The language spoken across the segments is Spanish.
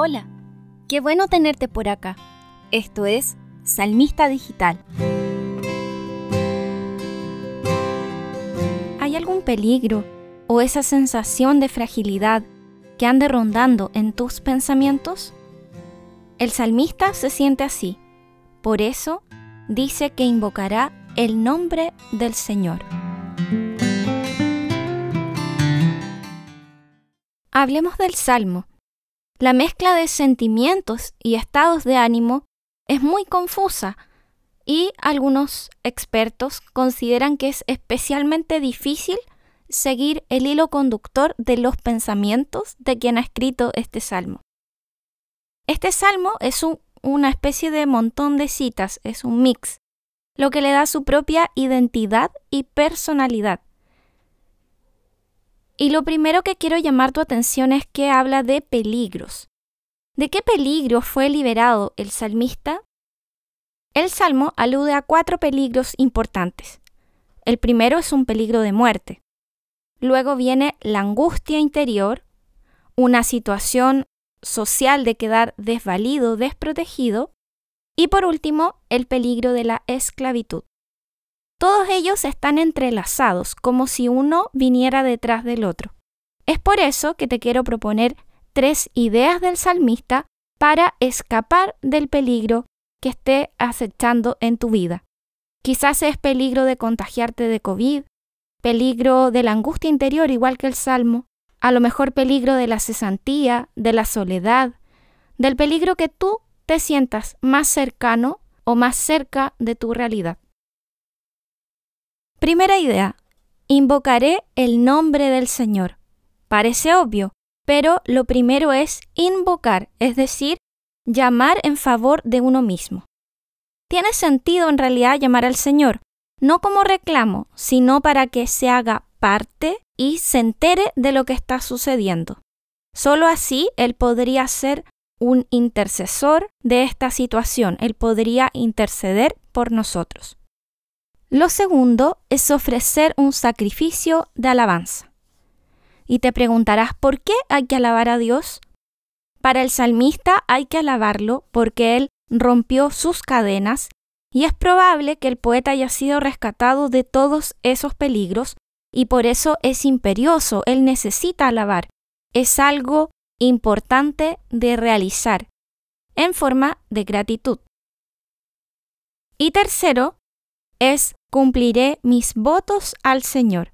Hola, qué bueno tenerte por acá. Esto es Salmista Digital. ¿Hay algún peligro o esa sensación de fragilidad que ande rondando en tus pensamientos? El salmista se siente así. Por eso dice que invocará el nombre del Señor. Hablemos del Salmo. La mezcla de sentimientos y estados de ánimo es muy confusa y algunos expertos consideran que es especialmente difícil seguir el hilo conductor de los pensamientos de quien ha escrito este salmo. Este salmo es una especie de montón de citas, es un mix, lo que le da su propia identidad y personalidad. Y lo primero que quiero llamar tu atención es que habla de peligros. ¿De qué peligro fue liberado el salmista? El salmo alude a cuatro peligros importantes. El primero es un peligro de muerte. Luego viene la angustia interior, una situación social de quedar desvalido, desprotegido, y por último, el peligro de la esclavitud. Todos ellos están entrelazados, como si uno viniera detrás del otro. Es por eso que te quiero proponer tres ideas del salmista para escapar del peligro que esté acechando en tu vida. Quizás es peligro de contagiarte de COVID, peligro de la angustia interior igual que el Salmo, a lo mejor peligro de la cesantía, de la soledad, del peligro que tú te sientas más cercano o más cerca de tu realidad. Primera idea. Invocaré el nombre del Señor. Parece obvio, pero lo primero es invocar, es decir, llamar en favor de uno mismo. Tiene sentido en realidad llamar al Señor, no como reclamo, sino para que se haga parte y se entere de lo que está sucediendo. Solo así Él podría ser un intercesor de esta situación, Él podría interceder por nosotros. Lo segundo es ofrecer un sacrificio de alabanza. Y te preguntarás, ¿por qué hay que alabar a Dios? Para el salmista hay que alabarlo porque él rompió sus cadenas y es probable que el poeta haya sido rescatado de todos esos peligros y por eso es imperioso, él necesita alabar. Es algo importante de realizar en forma de gratitud. Y tercero, es cumpliré mis votos al Señor.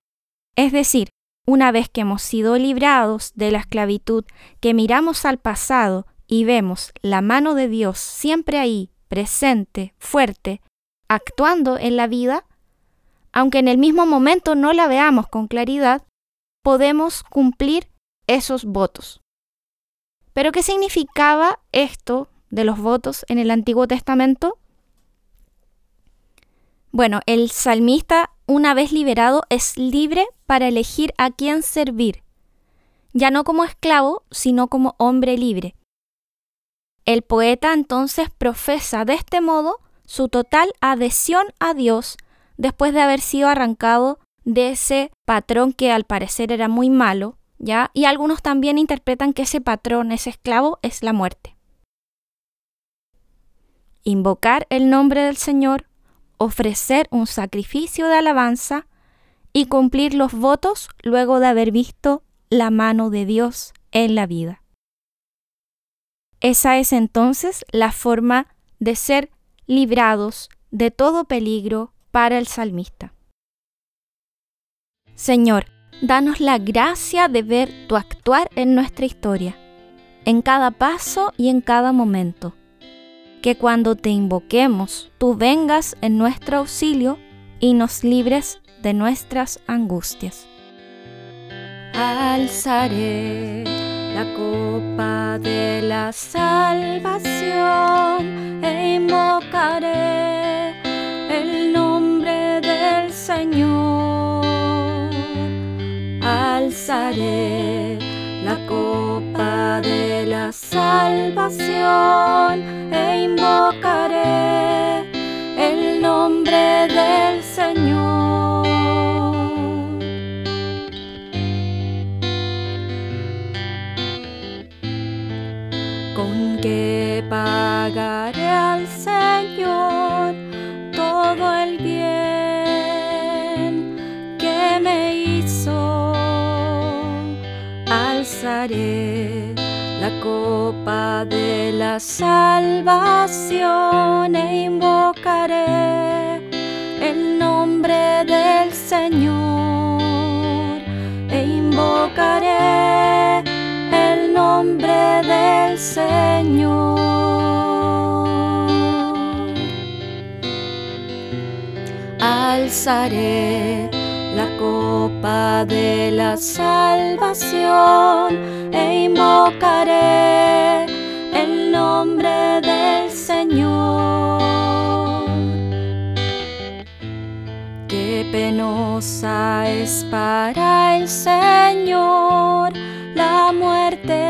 Es decir, una vez que hemos sido librados de la esclavitud, que miramos al pasado y vemos la mano de Dios siempre ahí, presente, fuerte, actuando en la vida, aunque en el mismo momento no la veamos con claridad, podemos cumplir esos votos. Pero ¿qué significaba esto de los votos en el Antiguo Testamento? Bueno, el salmista, una vez liberado, es libre para elegir a quién servir, ya no como esclavo, sino como hombre libre. El poeta entonces profesa de este modo su total adhesión a Dios después de haber sido arrancado de ese patrón que al parecer era muy malo, ¿ya? Y algunos también interpretan que ese patrón, ese esclavo, es la muerte. Invocar el nombre del Señor ofrecer un sacrificio de alabanza y cumplir los votos luego de haber visto la mano de Dios en la vida. Esa es entonces la forma de ser librados de todo peligro para el salmista. Señor, danos la gracia de ver tu actuar en nuestra historia, en cada paso y en cada momento que cuando te invoquemos, tú vengas en nuestro auxilio y nos libres de nuestras angustias. Alzaré la copa de la salvación e invocaré el nombre del Señor. Alzaré salvación e invocaré el nombre del Señor. ¿Con qué pagaré al Señor todo el bien que me hizo? Alzaré la copa de la salvación e invocaré el nombre del Señor e invocaré el nombre del Señor. Alzaré la copa de la salvación invocaré el nombre del Señor. Qué penosa es para el Señor la muerte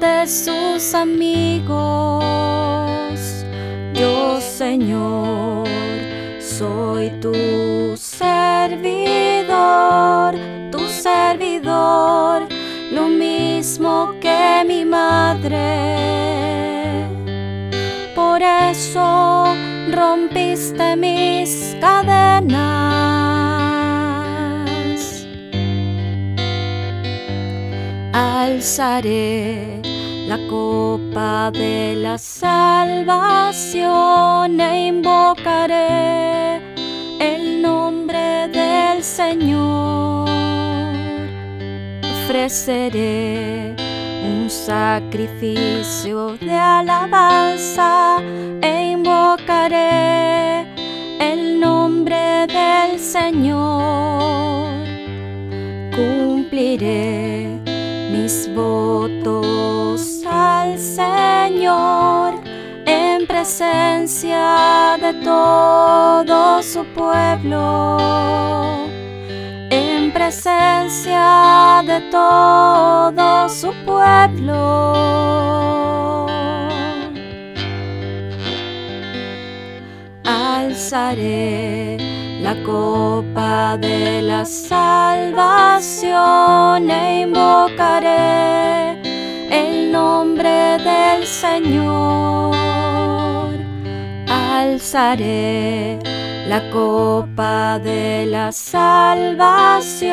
de sus amigos. Yo, Señor, soy tu lo mismo que mi madre. Por eso rompiste mis cadenas. Alzaré la copa de la salvación e invocaré el nombre del Señor. Ofreceré un sacrificio de alabanza e invocaré el nombre del Señor. Cumpliré mis votos al Señor en presencia de todo su pueblo, presencia de todo su pueblo. Alzaré la copa de la salvación e invocaré el nombre del Señor. Alzaré la copa de la salvación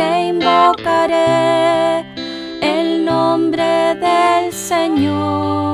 e invocaré el nombre del Señor.